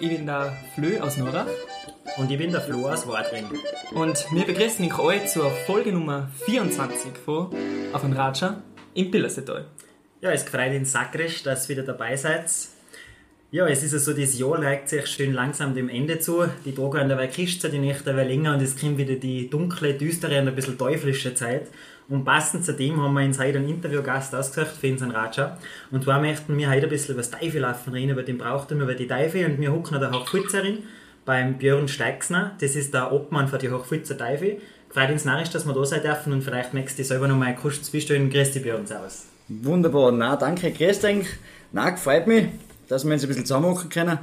ich bin der Flö aus Nora. Und ich bin der Flo aus Wadring. Und wir begrüßen euch alle zur Folge Nummer 24 von Auf ein Ratscher im Pillersetal. Ja, es gefreut in Sakrisch, dass ihr wieder dabei seid. Ja, es ist ja so, das Jahr neigt sich schön langsam dem Ende zu. Die Tage werden dabei kürzer, die Nächte werden länger und es kommt wieder die dunkle, düstere und ein bisschen teuflische Zeit. Und passend zu dem haben wir uns heute einen Interviewgast ausgesucht für unseren Ratscher. Und zwar möchten wir heute ein bisschen über das Teifelaufen reden, über den Brauchtum, über die Teufel. Und wir hocken an der Hochfutzerin beim Björn Steixner. Das ist der Obmann für die Hochfutzer Teufel. Freut uns narrisch, dass wir da sein dürfen und vielleicht möchtest du selber noch mal kurz zwischendurch. Grüß dich Björn aus. Wunderbar, na danke, grüß dich. Na, gefreut mich, dass wir uns ein bisschen zusammenmachen können.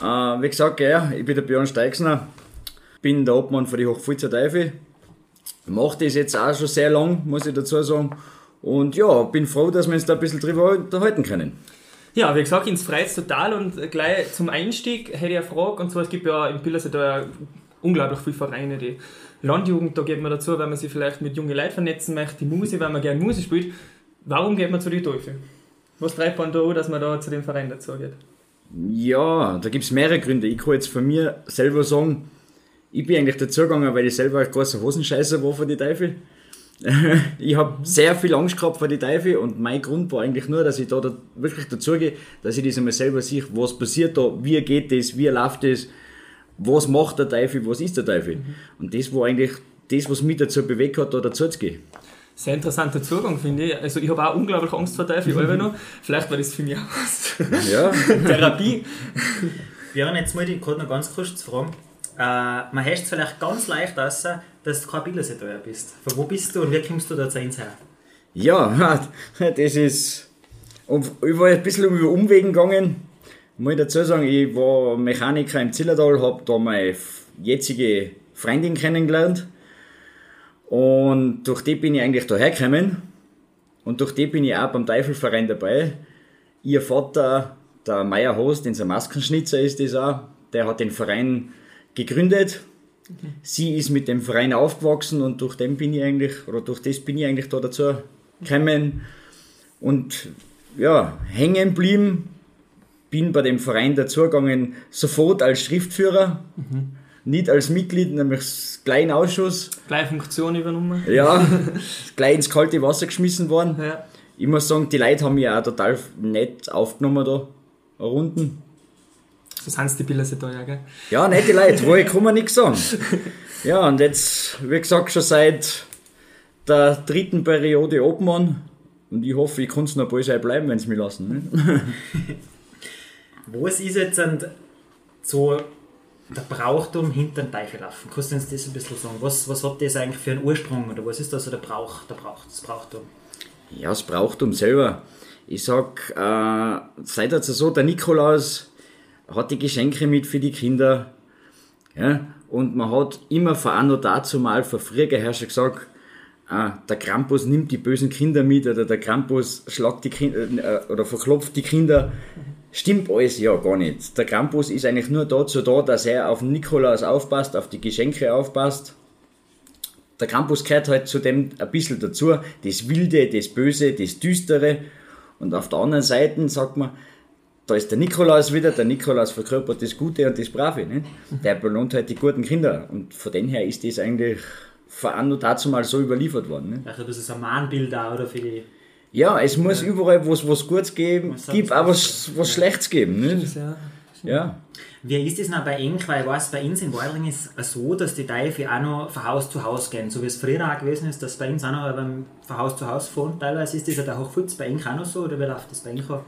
Äh, wie gesagt, ja, ich bin der Björn Steixner, bin der Obmann für die Hochfutzer Teufel mache das jetzt auch schon sehr lang, muss ich dazu sagen. Und ja, bin froh, dass wir uns da ein bisschen drüber unterhalten können. Ja, wie gesagt, ins freut total und gleich zum Einstieg hätte ich eine Frage. Und zwar, es gibt ja im Pillersee da ja unglaublich viele Vereine, die Landjugend, da geht man dazu, wenn man sich vielleicht mit jungen Leuten vernetzen möchte, die Musik, wenn man gerne Musik spielt. Warum geht man zu den Teufel? Was treibt man da, dass man da zu dem Verein dazu geht? Ja, da gibt es mehrere Gründe. Ich kann jetzt von mir selber sagen, ich bin eigentlich dazugegangen, weil ich selber ein großer Hosenscheißer war von die Teufel. ich habe sehr viel Angst gehabt vor die Teufel und mein Grund war eigentlich nur, dass ich da, da wirklich dazugehe, dass ich das einmal selber sehe, was passiert da, wie geht das, wie läuft das, was macht der Teufel, was ist der Teufel. Mhm. Und das war eigentlich das, was mich dazu bewegt hat, da dazu zu gehen. Sehr interessanter Zugang, finde ich. Also ich habe auch unglaublich Angst vor Teufel, mhm. noch. Vielleicht war das für mich auch ja. Therapie. Björn, jetzt muss ich gerade noch ganz kurz fragen. Äh, man hört es vielleicht ganz leicht aus, dass du kein Bilderseteuer bist. Von wo bist du und wie kommst du da zu uns her? Ja, das ist. Ich war ein bisschen über Umwegen gegangen. Ich muss dazu sagen, ich war Mechaniker im Zillertal, habe da meine jetzige Freundin kennengelernt. Und durch die bin ich eigentlich da hergekommen. Und durch die bin ich auch beim Teufelverein dabei. Ihr Vater, der Meier Host, unser Maskenschnitzer ist das auch, der hat den Verein gegründet. Okay. Sie ist mit dem Verein aufgewachsen und durch den bin ich eigentlich, oder durch das bin ich eigentlich da dazu gekommen und ja, hängen geblieben. Bin bei dem Verein dazugegangen, sofort als Schriftführer, mhm. Nicht als Mitglied, nämlich gleich in Ausschuss. Gleich Funktion übernommen. Ja, gleich ins kalte Wasser geschmissen worden. Ja. Ich muss sagen, die Leute haben mich auch total nett aufgenommen da, Runden. So sind es die Bilder da, ja, gell? Ja, nette Leute, wo ich kann man nichts sagen. Ja, und jetzt, wie gesagt, schon seit der dritten Periode Obmann. Und ich hoffe, ich kann es noch bald bleiben, wenn sie mich lassen. Ne? was ist jetzt so der Brauchtum hinter den Teichelaufen? Kannst du uns das ein bisschen sagen? Was, was hat das eigentlich für einen Ursprung oder was ist da so der Brauch, der Brauch, das Brauchtum? Ja, das Brauchtum selber. Ich sag, äh, seit also so, der Nikolaus hat die Geschenke mit für die Kinder. Ja? Und man hat immer von auch dazu mal, vor früher Herrscher gesagt, äh, der Krampus nimmt die bösen Kinder mit oder der Krampus schlagt die Kinder äh, oder verklopft die Kinder. Stimmt alles ja gar nicht. Der Krampus ist eigentlich nur dazu da, dass er auf Nikolaus aufpasst, auf die Geschenke aufpasst. Der Krampus gehört halt zu dem ein bisschen dazu, das Wilde, das Böse, das Düstere. Und auf der anderen Seite sagt man, da ist der Nikolaus wieder, der Nikolaus verkörpert das Gute und das Brave. Nicht? Der belohnt halt die guten Kinder. Und von dem her ist das eigentlich von Anno dazu mal so überliefert worden. Nicht? Also das ist ein Mahnbild auch, oder für die... Ja, es muss ja. überall, wo es was Gutes geben, gibt auch was, was Schlechtes geben. Nicht? Ja. ja. Wie ist das noch bei Enk? Weil ich weiß, bei uns in Waldring ist es so, dass die Teufel auch noch von Haus zu Haus gehen. So wie es früher auch gewesen ist, dass bei uns auch noch beim, von Haus zu Haus fahren. Teilweise ist das ja der Hochfutz bei Enk auch noch so, oder wie läuft das bei Enk auch?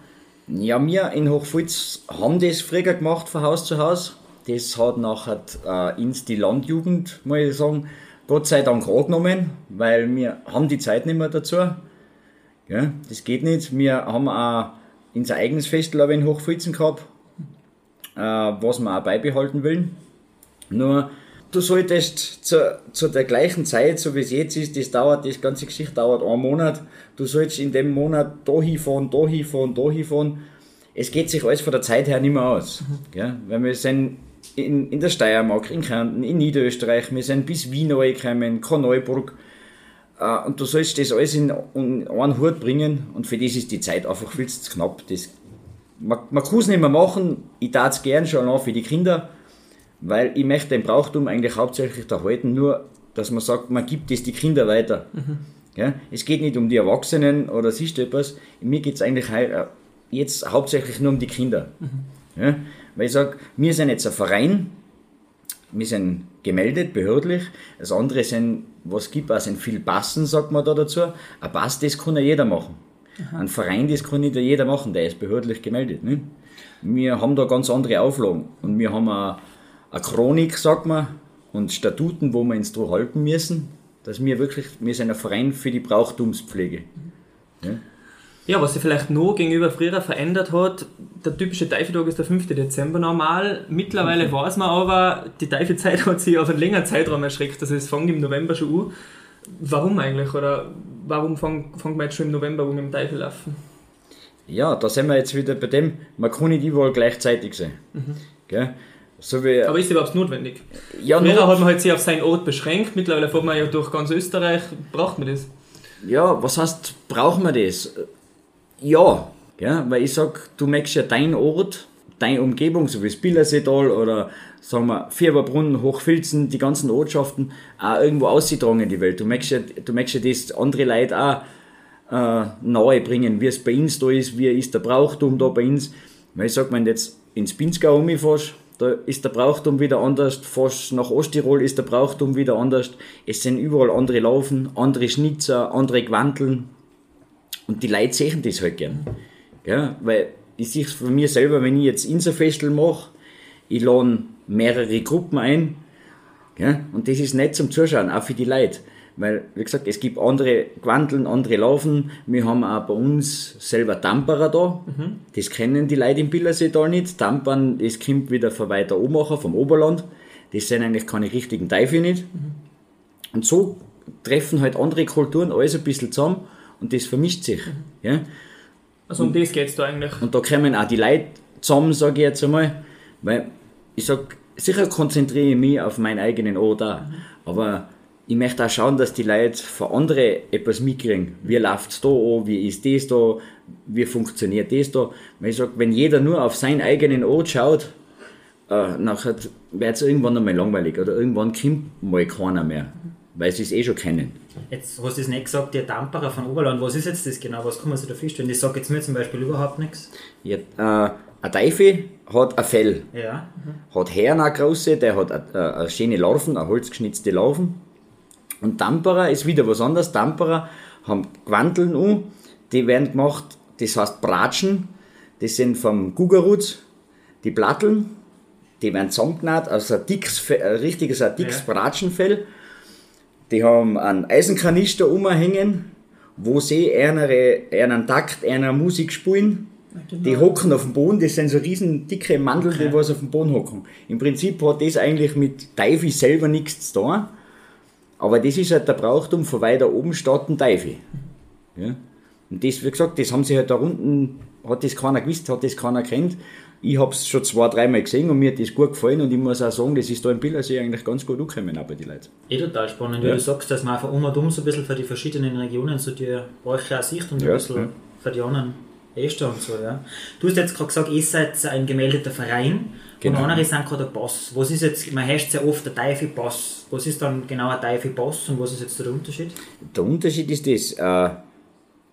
Ja, wir in Hochfulz haben das früher gemacht von Haus zu Haus. Das hat nachher äh, ins die Landjugend, muss ich sagen, Gott sei Dank angenommen, weil wir haben die Zeit nicht mehr dazu. Ja, das geht nicht. Wir haben auch unser eigenes Festival in Hochfulzen gehabt, äh, was wir auch beibehalten wollen. Nur du solltest zu, zu der gleichen Zeit, so wie es jetzt ist, das dauert, das ganze Geschichte dauert einen Monat, du sollst in dem Monat da hinfahren, da hinfahren, da hinfahren. Es geht sich alles von der Zeit her nicht mehr aus. Mhm. Ja? Weil wir sind in, in der Steiermark, in Kärnten, in Niederösterreich, wir sind bis Wien gekommen, Korneuburg. Äh, und du sollst das alles in, in einen Hut bringen und für das ist die Zeit einfach viel zu knapp. Das man, man kann es nicht mehr machen, ich tat es gern schon auch für die Kinder, weil ich möchte den Brauchtum eigentlich hauptsächlich erhalten, nur dass man sagt, man gibt es die Kinder weiter. Mhm. Ja? Es geht nicht um die Erwachsenen oder siehst du etwas, mir geht es eigentlich äh, jetzt hauptsächlich nur um die Kinder. Mhm. Ja? Weil ich sage, wir sind jetzt ein Verein, wir sind gemeldet, behördlich. Das andere sind, was gibt, es sind viel Passen, sagt man da dazu. Ein Pass, das kann ja jeder machen. Aha. Ein Verein, das kann nicht jeder machen, der ist behördlich gemeldet. Ne? Wir haben da ganz andere Auflagen und wir haben eine, eine Chronik, sagt man, und Statuten, wo wir uns daran halten müssen, dass wir wirklich, wir sind ein Verein für die Brauchtumspflege. Ja? Ja, was sich vielleicht noch gegenüber früher verändert hat, der typische Teifeltag ist der 5. Dezember normal. Mittlerweile mhm. weiß man aber, die Teifelzeit hat sich auf einen längeren Zeitraum erschreckt. Also es fängt im November schon an. Warum eigentlich? Oder warum fangen wir jetzt schon im November an mit dem Teufel laufen? Ja, da sind wir jetzt wieder bei dem, man kann nicht überall gleichzeitig sein. Mhm. Gell? So wie, aber ist überhaupt notwendig? Ja, Früher hat man halt sich auf seinen Ort beschränkt, mittlerweile fährt man ja durch ganz Österreich. Braucht man das? Ja, was heißt, braucht man das? Ja, ja weil ich sag, du möchtest ja deinen Ort, deine Umgebung, so wie das Billerseetal oder sagen wir Fieberbrunnen, Hochfilzen, die ganzen Ortschaften auch irgendwo ausgetragen in die Welt. Du möchtest ja, du möchtest ja das andere Leute auch äh, nahe bringen, wie es bei uns da ist, wie ist der Brauchtum da bei uns. Weil ich sag, wenn du jetzt ins Pinzgau umfährst, da ist der Brauchtum wieder anders, fast nach Osttirol ist der Brauchtum wieder anders. Es sind überall andere Laufen, andere Schnitzer, andere Quanteln, und die Leute sehen das halt gern. Ja, weil ich sehe es von mir selber, wenn ich jetzt Inserfestel mache, ich lade mehrere Gruppen ein. Ja, und das ist nicht zum Zuschauen, auch für die Leute. Weil, wie gesagt, es gibt andere Quanteln, andere Laufen. Wir haben auch bei uns selber Tamperer da. Mhm. Das kennen die Leute im Billerseetal nicht. Tampern, das kommt wieder von weiter Obermacher, vom Oberland. Das sind eigentlich keine richtigen Teufel nicht. Mhm. Und so treffen halt andere Kulturen alles ein bisschen zusammen und das vermischt sich. Mhm. Ja? Also um und, das geht es da eigentlich. Und da kommen auch die Leute zusammen, sage ich jetzt einmal, weil ich sage, sicher konzentriere ich mich auf meinen eigenen Ort auch, mhm. aber ich möchte auch schauen, dass die Leute von anderen etwas mitkriegen. Wie läuft es da an, wie ist das da, wie funktioniert das da. Weil ich sage, wenn jeder nur auf seinen eigenen Ort schaut, äh, nachher wird es irgendwann einmal langweilig oder irgendwann kommt mal keiner mehr, weil sie es eh schon kennen. Jetzt hast du es nicht gesagt, der Damperer von Oberland, was ist jetzt das genau? Was kann man sich da vorstellen? Das sagt jetzt mir zum Beispiel überhaupt nichts. Ja, äh, ein Teufel hat ein Fell. Ja. Mhm. Hat Herren auch große, der hat eine, eine schöne Larven, eine holzgeschnitzte Larven. Und Damperer ist wieder was anderes. Damperer haben Quanteln um, die werden gemacht, das heißt Bratschen. Das sind vom Gugerutz, die Platteln, die werden zusammengenäht, also ein dickes, ein richtiges, ein dickes ja. Bratschenfell. Die haben einen Eisenkanister umhängen, wo sie ihre, einen Takt einer Musik spielen. Genau. Die hocken auf dem Boden, das sind so riesen dicke Mandel, okay. die was auf dem Boden hocken. Im Prinzip hat das eigentlich mit Teufel selber nichts zu tun, aber das ist halt der Brauchtum von weiter oben statt ein Teufel. Ja? Und das, wie gesagt, das haben sie halt da unten, hat das keiner gewusst, hat das keiner kennt ich habe es schon zwei, dreimal gesehen und mir hat das gut gefallen und ich muss auch sagen, das ist da im Bildersee eigentlich ganz gut angekommen auch bei den Leuten. Eh total spannend, ja. wie du sagst, dass man einfach um und um so ein bisschen für die verschiedenen Regionen so die Bräuche auch sieht und ja, ein bisschen ja. für die anderen Äste und so, ja. Du hast jetzt gerade gesagt, ihr seid ein gemeldeter Verein genau. und andere sind gerade der Boss. Was ist jetzt, man heißt sehr oft der Teufel-Boss. Was ist dann genau ein Teufel-Boss und was ist jetzt der Unterschied? Der Unterschied ist das, äh,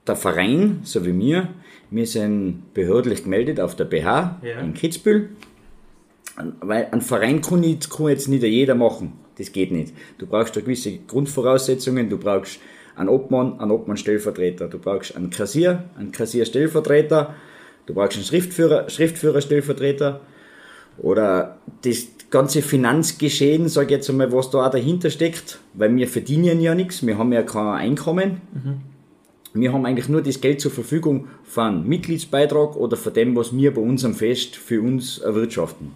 der Verein, so wie mir, wir sind behördlich gemeldet auf der BH ja. in Kitzbühel. Weil ein Verein kann, nicht, kann jetzt nicht jeder machen. Das geht nicht. Du brauchst da gewisse Grundvoraussetzungen. Du brauchst einen Obmann, einen Obmann-Stellvertreter. Du brauchst einen Kassier, einen Kassier-Stellvertreter. Du brauchst einen Schriftführer, Schriftführer-Stellvertreter. Oder das ganze Finanzgeschehen, sage ich jetzt einmal, was da auch dahinter steckt. Weil wir verdienen ja nichts. Wir haben ja kein Einkommen. Mhm. Wir haben eigentlich nur das Geld zur Verfügung von Mitgliedsbeitrag oder von dem, was wir bei unserem Fest für uns erwirtschaften.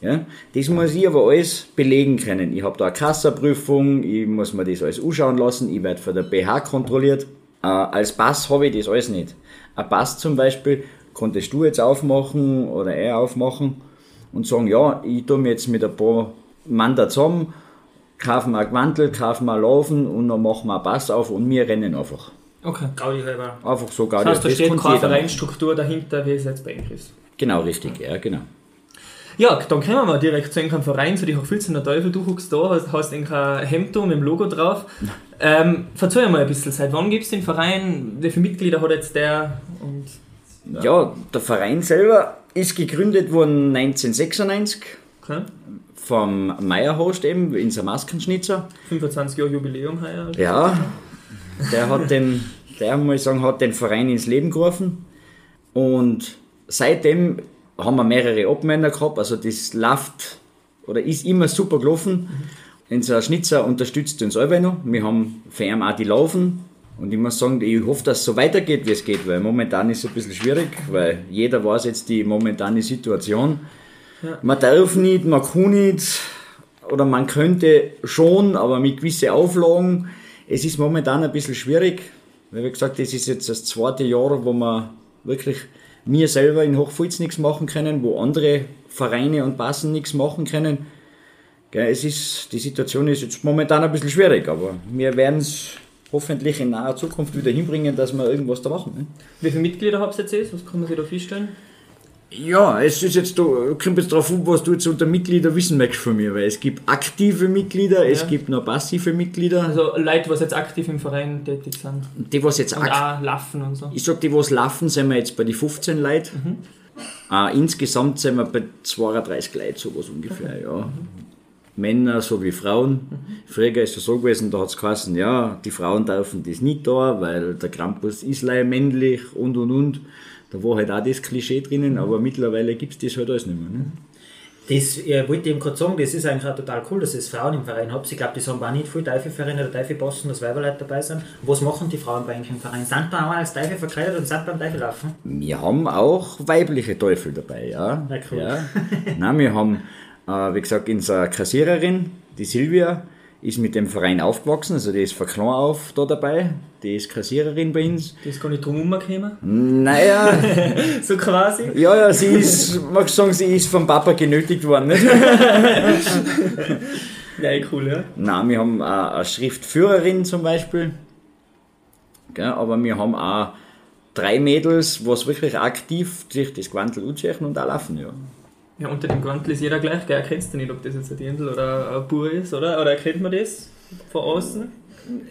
Ja, das muss ich aber alles belegen können. Ich habe da eine Kassaprüfung, ich muss mir das alles anschauen lassen, ich werde von der BH kontrolliert. Äh, als Pass habe ich das alles nicht. Ein Pass zum Beispiel konntest du jetzt aufmachen oder er aufmachen und sagen, ja, ich tue mir jetzt mit ein paar Mann da zusammen, kaufen wir Gewandel, kaufen wir Laufen und dann machen wir einen Pass auf und wir rennen einfach. Okay. Gaudi halber. Einfach so Gaudi. Das heißt, da steht keine. Vereinsstruktur dahinter, wie es jetzt bei Ihnen ist. Genau, richtig, ja, genau. Ja, dann kommen wir mal direkt zu einem Verein, zu dich auch viel zu der Teufel, du guckst da, hast, hast ein Hemd da mit dem Logo drauf. Ähm, erzähl mal ein bisschen, seit wann gibt es den Verein, wie viele Mitglieder hat jetzt der? Und Ja, der Verein selber ist gegründet worden 1996 okay. vom Meierhost eben, in der Maskenschnitzer. 25 Jahre Jubiläum heuer. Ja, der hat den, der muss ich sagen, hat den Verein ins Leben gerufen. Und seitdem haben wir mehrere Obmänner gehabt. Also das läuft oder ist immer super gelaufen. Unser Schnitzer unterstützt uns alle noch. Wir haben für ihn auch die Laufen. Und ich muss sagen, ich hoffe, dass es so weitergeht, wie es geht, weil momentan ist es ein bisschen schwierig, weil jeder weiß jetzt die momentane Situation. Man darf nicht, man kann nicht, oder man könnte schon, aber mit gewissen Auflagen. Es ist momentan ein bisschen schwierig, wie gesagt, das ist jetzt das zweite Jahr, wo wir wirklich wir selber in Hochfulz nichts machen können, wo andere Vereine und Bassen nichts machen können. Es ist, die Situation ist jetzt momentan ein bisschen schwierig, aber wir werden es hoffentlich in naher Zukunft wieder hinbringen, dass wir irgendwas da machen. Ne? Wie viele Mitglieder habt ihr jetzt? Was kann man sich da feststellen? Ja, es ist jetzt, da kommt jetzt drauf an, was du jetzt unter Mitglieder wissen möchtest von mir, weil es gibt aktive Mitglieder, Ja. es gibt noch passive Mitglieder. Also Leute, die jetzt aktiv im Verein tätig sind. Die, was jetzt Und ak auch laufen und so. ich sag, die, was laufen, sind wir jetzt bei den 15 Leuten. Äh, insgesamt sind wir bei 32 Leuten, sowas ungefähr, ja. Männer sowie Frauen. Früher ist es so gewesen, da hat es geheißen, ja, die Frauen dürfen das nicht da, weil der Krampus ist leider männlich und und und. Da war halt auch das Klischee drinnen, aber mittlerweile gibt es das halt alles nicht mehr. Ne? Das äh, wollte ich eben gerade sagen, das ist eigentlich auch total cool, dass ihr Frauen im Verein habt. Ich glaube, das haben auch nicht viele Teufelvereine oder Teufelbossen, dass Weiberleute dabei sind. Was machen die Frauen bei euch im Verein? Sind da auch als Teufel verkleidet und sind beim Teufel laufen? Wir haben auch weibliche Teufel dabei, ja. Na cool. ja. Nein, wir haben, äh, wie gesagt, unsere Kassiererin, die Silvia, ist mit dem Verein aufgewachsen, also die ist von klein auf da dabei, die ist Kassiererin bei uns. Die ist gar nicht drum herumgekommen. Naja, So quasi. ja, ja, sie ist, mag ich sagen, sie ist vom Papa genötigt worden. Nicht? Ja, cool, ja. Nein, wir haben auch eine Schriftführerin zum Beispiel, Gell, aber wir haben auch drei Mädels, was wirklich aktiv sich das Quantel und auch laufen, ja. Ja, unter dem Quantel ist jeder gleich, gell? Erkennst du nicht, ob das jetzt ein Dirndl oder ein Bur ist, oder? Oder erkennt man das von außen?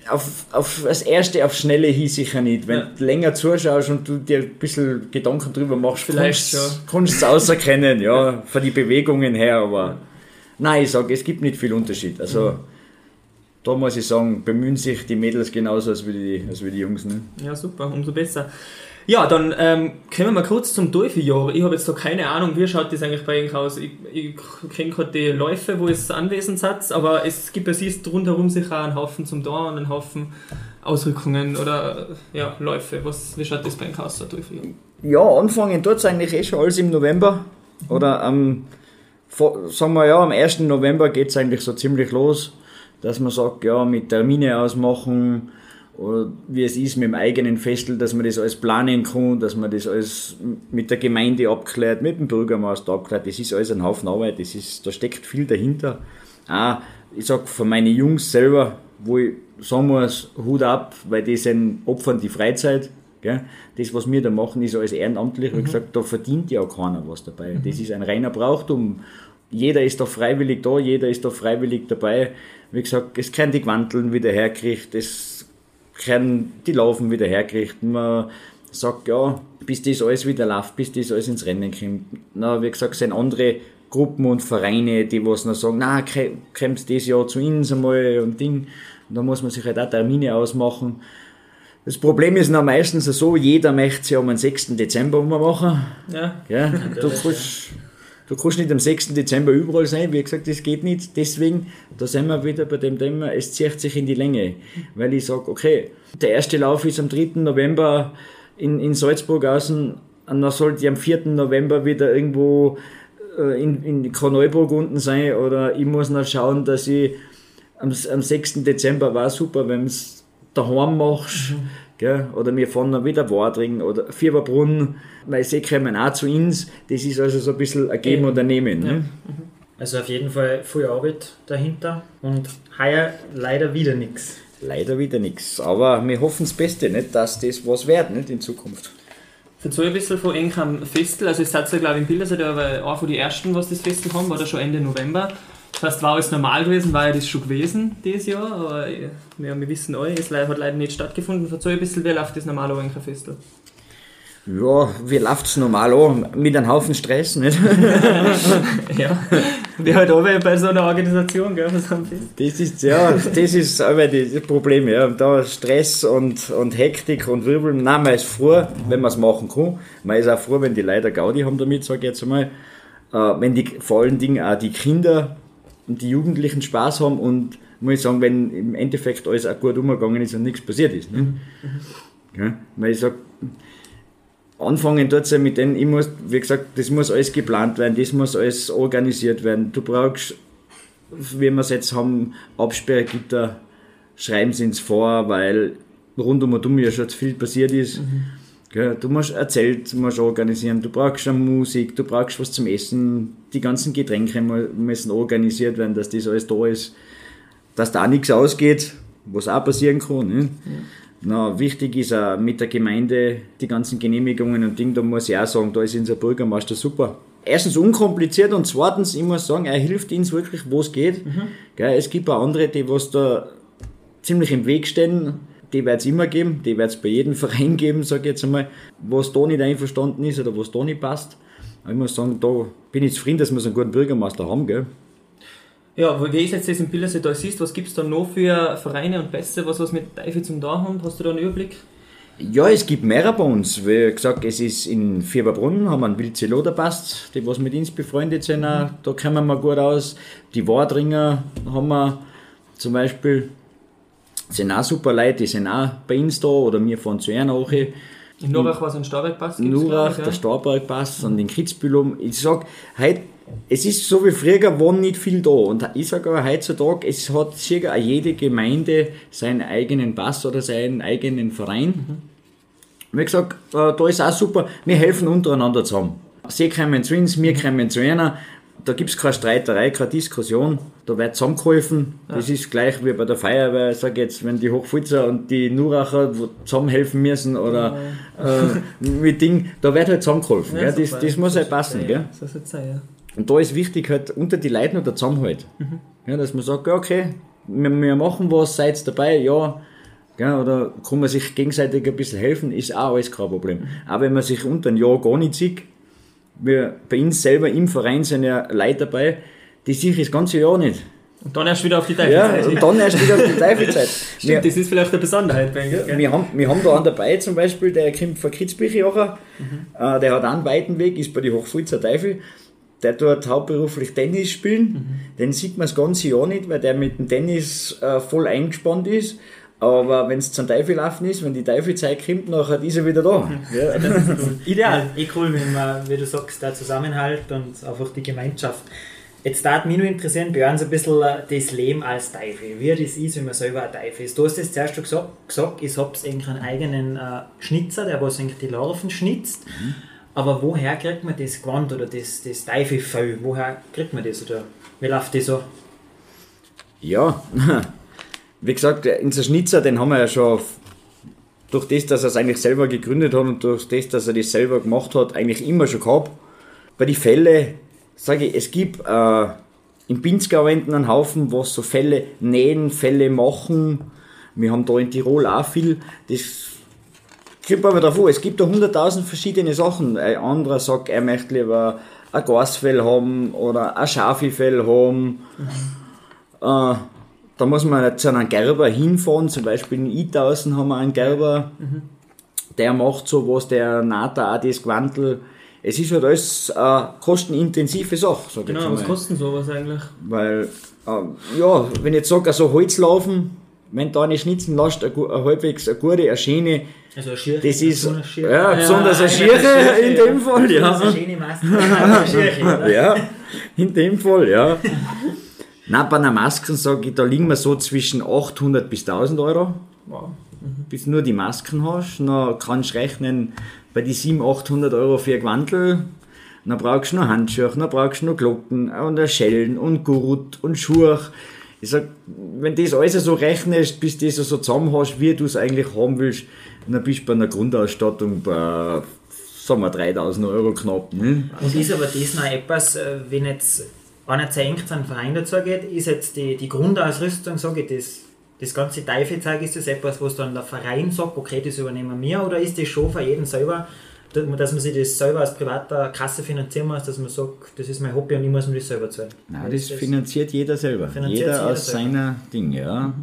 auf, auf das erste, auf Schnelle hin sicher nicht. Wenn Ja. du länger zuschaust und du dir ein bisschen Gedanken drüber machst, Vielleicht kannst du es auserkennen, ja, von den Bewegungen her, aber nein, ich sage, es gibt nicht viel Unterschied. Also da muss ich sagen, bemühen sich die Mädels genauso als wie die, als wie die Jungs. Ne? Ja, super, umso besser. Ja, dann ähm, kommen wir mal kurz zum Teufeljahr. Ich habe jetzt da keine Ahnung, wie schaut das eigentlich bei Ihnen aus. Ich, ich kenne gerade die Läufe, wo es anwesend hat, aber es gibt ja siehst rundherum sicher einen Haufen zum da und einen Haufen Ausrückungen oder ja, Läufe. Was, wie schaut das bei Ihnen aus, der Teufeljahr? Ja, anfangen tut es eigentlich eh schon alles im November. Oder am, vor- sagen wir ja, am 1. November geht es eigentlich so ziemlich los, dass man sagt, ja, mit Termine ausmachen, oder wie es ist mit dem eigenen Festel, dass man das alles planen kann, dass man das alles mit der Gemeinde abklärt, mit dem Bürgermeister abklärt. Das ist alles ein Haufen Arbeit, das ist, da steckt viel dahinter. Auch, ich sag von meinen Jungs selber, wo ich sagen muss, Hut ab, weil die sind opfern die Freizeit. Gell? Das, was wir da machen, ist alles ehrenamtlich. Wie gesagt, da verdient ja auch keiner was dabei. Das ist ein reiner Brauchtum. Jeder ist da freiwillig da, jeder ist da freiwillig dabei. Wie gesagt, es können die Quanteln wieder herkriegt, es können die Laufen wieder herkriegt. Man sagt, ja, bis das alles wieder läuft, bis das alles ins Rennen kommt. Na, wie gesagt, es sind andere Gruppen und Vereine, die was noch sagen, na, kommt das Jahr zu uns einmal und Ding. Und da muss man sich halt auch Termine ausmachen. Das Problem ist noch meistens so, jeder möchte es ja am 6. Dezember machen. Ja, Ja, du, kannst, du kannst nicht am 6. Dezember überall sein, wie gesagt, das geht nicht. Deswegen, da sind wir wieder bei dem Thema, es zieht sich in die Länge. Weil ich sage, okay, der erste Lauf ist am 3. November in, in Salzburg außen, und dann sollte ich am 4. November wieder irgendwo äh, in, in Korneuburg unten sein oder ich muss noch schauen, dass ich am, am 6. Dezember war super, wenn es daheim machst. Gell? Oder wir fahren dann wieder Wadring oder Fieberbrunn, weil sie kommen auch zu uns. Das ist also so ein bisschen ein Geben und ein Nehmen. Ne? Also auf jeden Fall viel Arbeit dahinter und heuer leider wieder nichts. leider wieder nichts. Aber wir hoffen das Beste, nicht, dass das was wird nicht, in Zukunft. Erzähl ein bisschen von eng am Festel. Also, es seid ja, glaube ich, in Bildersee, aber auch von den ersten, was das Festel haben, war da schon Ende November. Das war alles normal gewesen, war ja das schon gewesen dieses Jahr, aber ja, wir wissen alle, es hat leider nicht stattgefunden. Erzähl ein bisschen, wie läuft das normale Enker Festel? Ja, wie läuft es normal an? Mit einem Haufen Stress, nicht? ja, wie halt alle bei so einer Organisation, gell, was haben Das ist, ja, das ist aber das Problem, ja. Da Stress und, und Hektik und Wirbeln. Nein, man ist froh, wenn man es machen kann. Man ist auch froh, wenn die Leute Gaudi haben damit, sage ich jetzt einmal. Äh, wenn die, vor allen Dingen auch die Kinder und die Jugendlichen Spaß haben und muss ich sagen, wenn im Endeffekt alles auch gut umgegangen ist und nichts passiert ist. Ne? Mhm. Ja, weil ich sage, anfangen dort ja mit denen, ich muss, wie gesagt, das muss alles geplant werden, das muss alles organisiert werden. Du brauchst, wie wir es jetzt haben, Absperrgitter, schreiben sie ins vor, weil rund um und um ja schon viel passiert ist. Mhm. Du musst ein Zelt musst organisieren, du brauchst eine Musik, du brauchst was zum Essen, die ganzen Getränke müssen organisiert werden, dass das alles da ist, dass da nichts ausgeht, was auch passieren kann. Ne? Ja. Na, wichtig ist auch mit der Gemeinde die ganzen Genehmigungen und Dinge, da muss ich auch sagen, da ist unser Bürgermeister super. Erstens unkompliziert und zweitens, ich muss sagen, er hilft uns wirklich, wo es geht. Mhm. es gibt auch andere, die was da ziemlich im Weg stehen, die wird es immer geben, die wird es bei jedem Verein geben, sage ich jetzt einmal, was da nicht einverstanden ist oder was da nicht passt. Aber ich muss sagen, da bin ich zufrieden, dass wir so einen guten Bürgermeister haben. Gell? Ja, wie ist jetzt das in Bildersee da siehst, was gibt es da noch für Vereine und Pässe, was was mit Teufel zum da haben? Hast du da einen Überblick? Ja, es gibt mehrere bei uns. Wie gesagt, es ist in Fieberbrunn, haben wir einen Wilzeloder passt, die was mit uns befreundet sind, mhm. da kommen wir gut aus. Die Wadringer haben wir zum Beispiel, sind auch super Leute, die sind auch bei uns da oder wir fahren zu ihnen auch. In Nurach war es ein Starbergpass? Nurach, der Starbergpass und in Kitzbühel. Ich sag, heute es ist so wie früher, war nicht viel da. Und ich sage aber heutzutage, es hat circa jede Gemeinde seinen eigenen Pass oder seinen eigenen Verein. Mhm. Wie gesagt, äh, da ist auch super, wir helfen untereinander zusammen. Sie kommen zu uns, wir kommen zu einer. Da gibt es keine Streiterei, keine Diskussion. Da wird zusammengeholfen. Ja. Das ist gleich wie bei der Feuerwehr, ich sage jetzt, wenn die Hochfutzer und die Nuracher zusammenhelfen müssen oder ja. äh, mit Ding, da wird halt zusammengeholfen. Ja, das, das, muss halt passen. Ja, gell? So sein, ja. Und da ist wichtig halt unter die Leute noch der Zusammenhalt. Mhm. Ja, dass man sagt, okay, wir, wir machen was, seid dabei, ja. ja. Oder kann man sich gegenseitig ein bisschen helfen, ist auch alles kein Problem. Mhm. Aber wenn man sich unter ein Jahr gar nicht sieht, wir, bei uns selber im Verein sind ja Leute dabei, die sich das ganze Jahr nicht. Und dann erst wieder auf die Teufelzeit. Ja, und dann erst wieder auf die Teufelzeit. Stimmt, wir, das ist vielleicht eine Besonderheit bei uns. Wir haben, wir haben da einen dabei, zum Beispiel, der kommt von Kitzbüchel, mhm. äh, der hat einen weiten Weg, ist bei den Hochfulzer Teufel der dort hauptberuflich Tennis spielen. Mhm. Den sieht man das ganze Jahr nicht, weil der mit dem Tennis äh, voll eingespannt ist. Aber wenn es zum Teufel laufen ist, wenn die Teufelzeit kommt, nachher ist er wieder da. Mhm. Ja. Das ist cool. Ideal. Eh cool, wenn man, wie du sagst, der Zusammenhalt und einfach die Gemeinschaft. Jetzt darf mich nur interessieren, bei uns ein bisschen äh, das Leben als Teufel. Wie das ist, wenn man selber ein Teufel ist. Du hast es zuerst schon gesagt, gesagt ich habe einen eigenen äh, Schnitzer, der was eigentlich die Larven schnitzt. Mhm. Aber woher kriegt man das Gewand oder das, das Teufelfell? Woher kriegt man das? Oder wie läuft das so? Ja, wie gesagt, unser Schnitzer, den haben wir ja schon durch das, dass er es eigentlich selber gegründet hat und durch das, dass er das selber gemacht hat, eigentlich immer schon gehabt. Bei den Fällen, sage ich, es gibt äh, im Pinzgau einen Haufen, was so Fälle nähen, Fälle machen. Wir haben da in Tirol auch viel. Das kommt aber davor, es gibt da hunderttausend verschiedene Sachen. Ein anderer sagt, er möchte lieber ein Gasfell haben oder ein Schafifell haben. Mhm. Äh, da muss man zu einem Gerber hinfahren, zum Beispiel in Itausen haben wir einen Gerber, mhm. der macht so was, der näht auch das Gewandel. Es ist halt alles eine kostenintensive Sache. genau, was kostet sowas eigentlich? Weil, äh, ja, wenn ich jetzt sage, so Holz laufen, wenn du eine schnitzen lässt, eine, eine halbwegs eine gute, eine schöne, also eine Schirche, das ist, ja, besonders eine Schirche in dem Fall, ja. Eine schöne Maske, ja, in dem Fall, ja. Nein, bei einer Maske sage ich, da liegen wir so zwischen 800 bis 1000 Euro. Wow. Mhm. Bis nur die Masken hast, dann kannst du rechnen, bei die 700, 800 Euro für ein Gewandel, dann brauchst du noch Handschuhe, dann brauchst du noch Glocken und Schellen und Gurt und Schuhe Ich sag, wenn du das alles so rechnest, bis du das so zusammen hast, wie du es eigentlich haben willst, dann bist du bei einer Grundausstattung bei, sagen wir, 3000 Euro knapp. Ne? Und ist aber das noch etwas, äh, wenn jetzt einer zu eng zu einem Verein dazu geht, ist jetzt die, die Grundausrüstung, sage ich, das, das ganze Teifelzeug, ist das etwas, was dann der Verein sagt, okay, das übernehmen wir, oder ist das schon für jeden selber, dass man sich das selber als privater Kasse finanzieren muss, dass man sagt, das ist mein Hobby und ich muss mir das selber zahlen? Nein, das, das finanziert jeder selber. Finanziert jeder, jeder aus selber. seiner Ding, ja.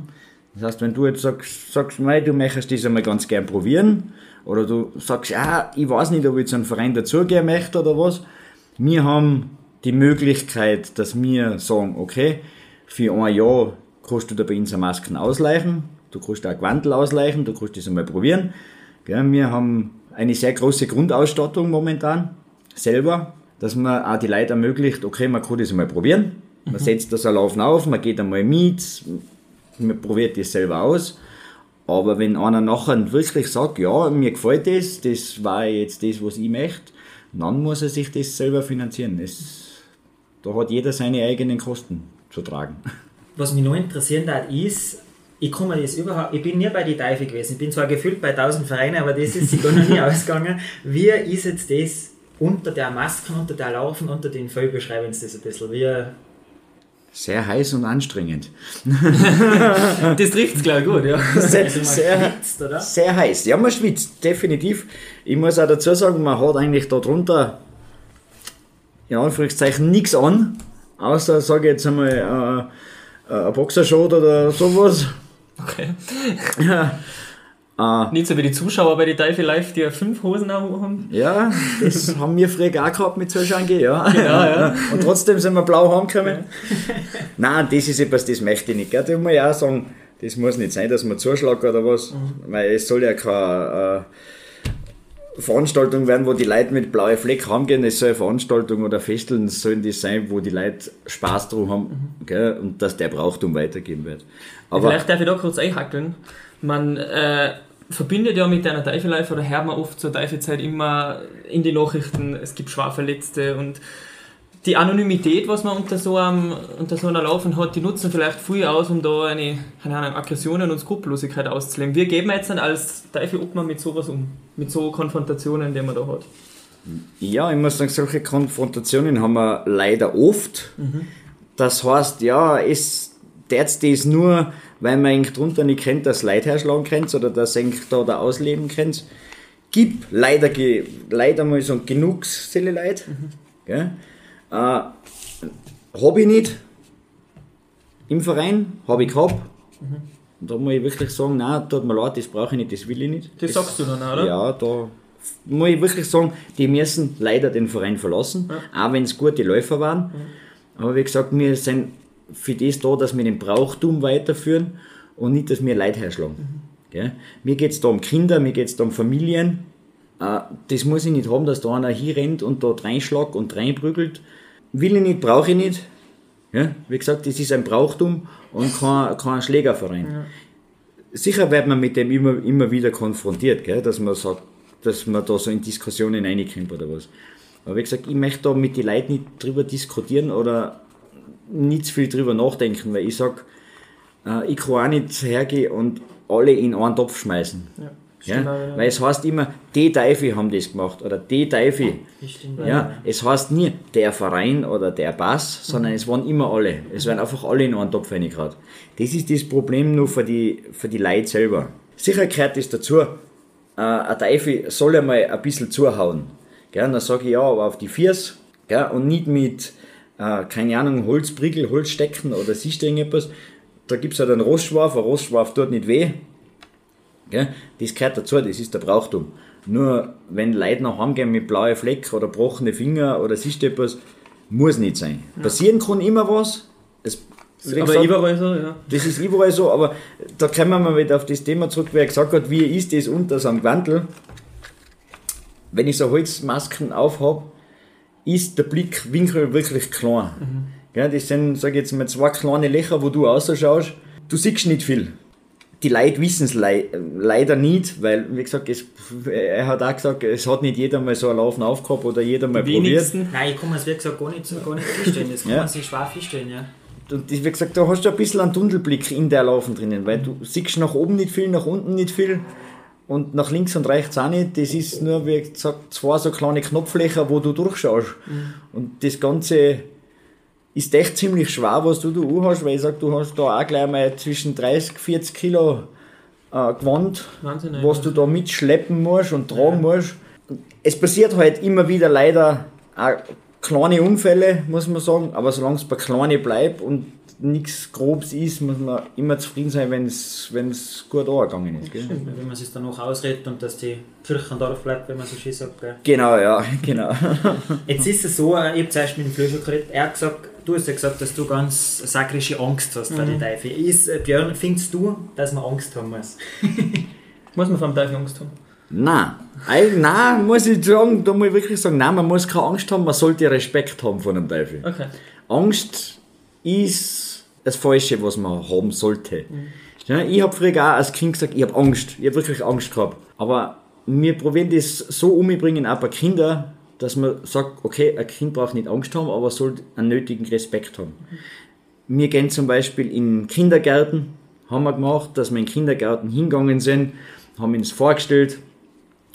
Das heißt, wenn du jetzt sagst, sagst mei, du möchtest das einmal ganz gern probieren, oder du sagst, ja, ich weiß nicht, ob ich zu einem Verein dazugehen möchte oder was, wir haben die Möglichkeit, dass wir sagen, okay, für ein Jahr kannst du da bei uns eine Masken ausleichen, du kannst auch ein Quantel ausleichen, du kannst das einmal probieren. Wir haben eine sehr große Grundausstattung momentan, selber, dass man auch die Leute ermöglicht, okay, man kann das einmal probieren, man mhm. setzt das Laufen auf, man geht einmal mit, man probiert das selber aus. Aber wenn einer nachher wirklich sagt, ja, mir gefällt das, das war jetzt das, was ich möchte, dann muss er sich das selber finanzieren. Es, da hat jeder seine eigenen Kosten zu tragen. Was mich noch interessieren hat, ist, ich komme das überhaupt, ich bin nie bei die Teufel gewesen. Ich bin zwar gefühlt bei 1000 Vereinen, aber das ist sich gar noch nie ausgegangen. Wie ist jetzt das unter der Maske, unter der Laufen, unter den Fell? Beschreiben Sie das ein bisschen. Wie, sehr heiß und anstrengend. das trifft es, glaube ich, gut, ja. Sehr, also sehr, schwitzt, oder? sehr heiß. Ja, man schwitzt, definitiv. Ich muss auch dazu sagen, man hat eigentlich da drunter in Anführungszeichen nichts an, außer, sage ich jetzt einmal, äh, ein Boxershot oder sowas. Okay. Ja. Äh, Nicht so wie die Zuschauer bei den Teufel Live, die ja fünf Hosen haben. Ja, das haben wir früher auch gehabt mit Zuschauern, ja. Genau, ja. Und trotzdem sind wir blau heimgekommen. Ja. Nein, das ist etwas, das möchte ich nicht. Da muss ich auch sagen, das muss nicht sein, dass man zuschlägt oder was, mhm. weil es soll ja keine äh, Veranstaltung werden, wo die Leute mit blauen Fleck heimgehen. Es soll eine Veranstaltung oder Festeln sollen das sein, wo die Leute Spaß drum haben mhm. gell, und dass der Brauchtum weitergeben wird. Aber Vielleicht darf ich da kurz einhackeln. Man äh, verbindet ja mit einer Teufeleife oder hört man oft zur Teufelzeit immer in die Nachrichten, es gibt Schwerverletzte und die Anonymität, was man unter so, einem, unter so einer Laufen hat, die nutzen vielleicht viel aus, um da eine, eine Aggressionen und Skrupellosigkeit auszuleben. Wie gehen wir jetzt dann als Teufelobmann mit sowas um? Mit so Konfrontationen, die man da hat? Ja, ich muss sagen, solche Konfrontationen haben wir leider oft. Mhm. Das heißt, ja, es jetzt das nur, weil man eigentlich drunter nicht kennt, dass Leute herschlagen könnt oder dass eigentlich da der ausleben könnt. Gibt leider, leider mal so genug solche Leute. Mhm. Äh, habe ich nicht im Verein, habe ich gehabt. Mhm. Und da muss ich wirklich sagen, nein, tut mir leid, das brauche ich nicht, das will ich nicht. Das, das sagst du dann, oder? Ja, da muss ich wirklich sagen, die müssen leider den Verein verlassen, ja. auch wenn es gute Läufer waren. Mhm. Aber wie gesagt, wir sind für das da, dass wir den Brauchtum weiterführen und nicht, dass wir Leute herschlagen. Mhm. Mir geht es da um Kinder, mir geht es da um Familien. Äh, das muss ich nicht haben, dass da einer hier rennt und da reinschlagt und reinprügelt. Will ich nicht, brauche ich nicht. Ja? Wie gesagt, das ist ein Brauchtum und kein, kein Schlägerverein. Ja. Sicher wird man mit dem immer, immer wieder konfrontiert, gell? dass man sagt, dass man da so in Diskussionen reinkommt oder was. Aber wie gesagt, ich möchte da mit den Leuten nicht drüber diskutieren oder nicht zu viel drüber nachdenken, weil ich sage, äh, ich kann auch nicht hergehen und alle in einen Topf schmeißen. Ja. Ja? Weil es heißt immer, die Teufel haben das gemacht oder die Teufel. Ja, ja, es heißt nie der Verein oder der Bass, sondern mhm. es waren immer alle. Es werden einfach alle in einen Topf reingehauen. Das ist das Problem nur für die, für die Leute selber. Sicher gehört das dazu, äh, ein Teufel soll einmal ein bisschen zuhauen. Gell? Dann sage ich ja, aber auf die Viers gell? und nicht mit äh, keine Ahnung, Holzprickel, Holzstecken oder siehst du irgendetwas, da gibt es halt einen Rostschwarf, ein Rostschwarf tut nicht weh. Gell? Das gehört dazu, das ist der Brauchtum. Nur wenn Leute nach Hause gehen mit blauen Flecken oder gebrochene Finger oder siehst du etwas, muss nicht sein. Ja. Passieren kann immer was. Es, aber gesagt, überall so, ja. Das ist überall so, aber da kommen wir mal wieder auf das Thema zurück, wer gesagt hat, wie ist das unter so einem Gewandel. Wenn ich so Holzmasken aufhab, ist der Blickwinkel wirklich klein. Mhm. Ja, das sind, sage ich jetzt mal, zwei kleine Löcher, wo du rausschaust. Du siehst nicht viel. Die Leute wissen es le leider nicht, weil, wie gesagt, es, er hat auch gesagt, es hat nicht jeder mal so ein Laufen aufgehabt oder jeder mal probiert. Nein, ich kann mir es wie gesagt gar nicht, gar nicht feststellen. Das kann ja. man sich schwer feststellen, ja. und wie gesagt, da hast du ein bisschen einen Tunnelblick in der Laufen drinnen, weil du siehst nach oben nicht viel, nach unten nicht viel und nach links und rechts auch nicht. Das ist nur, wie gesagt, zwei so kleine Knopflöcher, wo du durchschaust. Mhm. Und das Ganze ist echt ziemlich schwer, was du da hast, weil ich sag, du hast da auch gleich mal zwischen 30, 40 Kilo äh, Gewand, Wahnsinn, was du da mitschleppen musst und tragen ja. musst. Es passiert halt immer wieder leider auch kleine Unfälle, muss man sagen, aber solange es bei kleinen bleibt und nichts Grobes ist, muss man immer zufrieden sein, wenn es gut angegangen ist. Gell? Stimmt, wenn man sich dann noch ausredet und dass die Kirche Dorf bleibt, wenn man so schön sagt. Gell? Genau, ja, genau. Jetzt ist es so, ich habe zuerst mit dem Flöscher geredet, er hat gesagt, du hast ja gesagt, dass du ganz sakrische Angst hast vor mhm. den Teufel. Ist, äh, Björn, findest du, dass man Angst haben muss? muss man vor dem Teufel Angst haben? Nein. nein, muss ich sagen, da muss ich wirklich sagen, nein, man muss keine Angst haben, man sollte Respekt haben vor dem Teufel. Okay. Angst ist das Falsche, was man haben sollte. Mhm. Ich habe früher auch als Kind gesagt, ich habe Angst. Ich habe wirklich Angst gehabt. Aber wir probieren das so umbringen, auch bei Kindern, dass man sagt, okay, ein Kind braucht nicht Angst haben, aber soll einen nötigen Respekt haben. Mhm. Wir gehen zum Beispiel in Kindergärten, haben wir gemacht, dass wir in Kindergärten hingegangen sind, haben uns vorgestellt,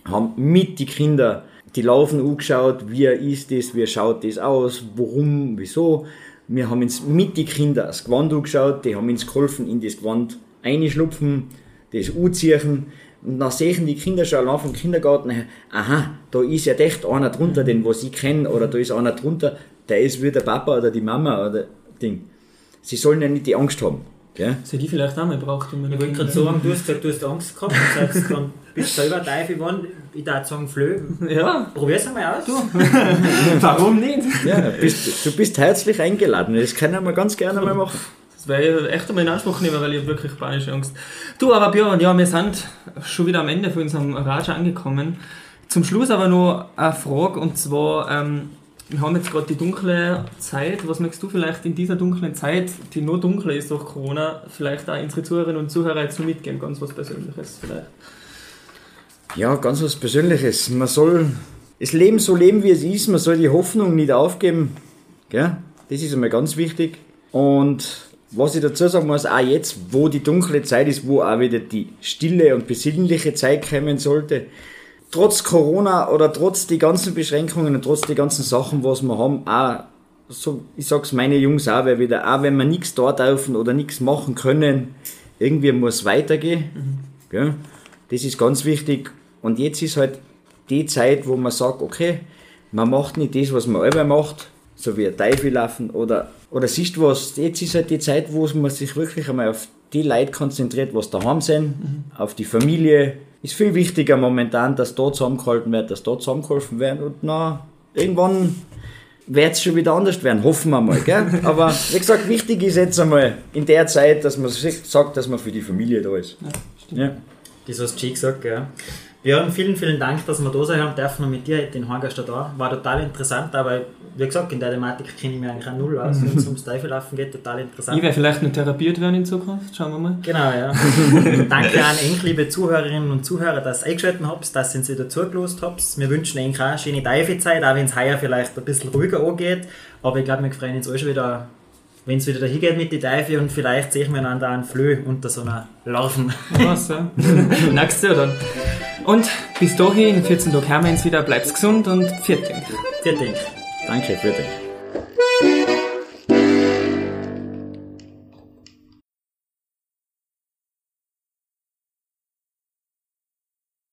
haben mit den Kindern die Laufen angeschaut, wie ist das, wie schaut das aus, warum, wieso. Wir haben uns mit den Kindern das Gewand angeschaut, die haben uns geholfen, in das Gewand einschlupfen, das anziehen. Und dann sehen die Kinder schon allein vom Kindergarten aha, da ist ja echt einer drunter, den was ich kenne, oder da ist einer drunter, der ist wie der Papa oder die Mama oder Ding. Sie sollen ja nicht die Angst haben. Gell? Sie die vielleicht auch mal braucht. Um ich wollte gerade sagen, du hast gesagt, du hast Angst gehabt und sagst, dann bist du selber Teufel geworden. Ich würde sagen, Flö. Ja. Probier's einmal aus. Du. Warum nicht? Ja, bist, du bist herzlich eingeladen. Das können wir ganz gerne mal machen. Das werde ich echt einmal in Anspruch nehmen, weil ich habe wirklich panische Angst. Du, aber Björn, ja, wir sind schon wieder am Ende von unserem Raja angekommen. Zum Schluss aber noch eine Frage und zwar, ähm, wir haben jetzt gerade die dunkle Zeit. Was möchtest du vielleicht in dieser dunklen Zeit, die nur dunkel ist durch Corona, vielleicht auch unsere Zuhörerinnen und Zuhörer jetzt so mitgeben? Ganz was Persönliches vielleicht. Ja, ganz was Persönliches. Man soll das Leben so leben, wie es ist. Man soll die Hoffnung nicht aufgeben. Gell? Das ist einmal ganz wichtig. Und was ich dazu sagen muss, auch jetzt, wo die dunkle Zeit ist, wo auch wieder die stille und besinnliche Zeit kommen sollte, trotz Corona oder trotz die ganzen Beschränkungen und trotz die ganzen Sachen, was wir haben, auch, so, ich sag's meine Jungs auch, weil wieder, auch wenn wir nichts da dürfen oder nichts machen können, irgendwie muss weitergehen. Mhm. Ja, das ist ganz wichtig. Und jetzt ist halt die Zeit, wo man sagt, okay, man macht nicht das, was man immer macht, so wie ein Teufel laufen oder, oder siehst du was, jetzt ist halt die Zeit, wo man sich wirklich einmal auf die Leute konzentriert, was daheim sind, mhm. auf die Familie, ist viel wichtiger momentan, dass dort zusammengehalten wird, dass dort zusammengeholfen wird und na, irgendwann wird es schon wieder anders werden, hoffen wir mal. Gell? Aber wie gesagt, wichtig ist jetzt einmal in der Zeit, dass man sagt, dass man für die Familie da ist. Ja, ja. Das hast du gesagt, gell? Björn, vielen, vielen Dank, dass wir da sein haben dürfen und mit dir den Horgast da. War total interessant, aber wie gesagt, in der Thematik kenne ich mich eigentlich auch null aus. Wenn es ums Teufelaufen geht, total interessant. Ich werde vielleicht noch therapiert werden in Zukunft, schauen wir mal. Genau, ja. Danke an euch, liebe Zuhörerinnen und Zuhörer, dass ihr eingeschaltet habt, dass ihr uns wieder zugelost habt. Wir wünschen euch auch eine schöne Teufelzeit, auch wenn es heuer vielleicht ein bisschen ruhiger angeht. Aber ich glaube, wir freuen uns auch schon wieder wenn es wieder dahin geht mit den Teufel und vielleicht sehen wir einander einen Flöhe unter so einer Larven. Was, ja? Nächstes Jahr dann. Und bis dahin, in 14 Tagen hören wir uns wieder. Bleibt gesund und viert Viert Danke, viert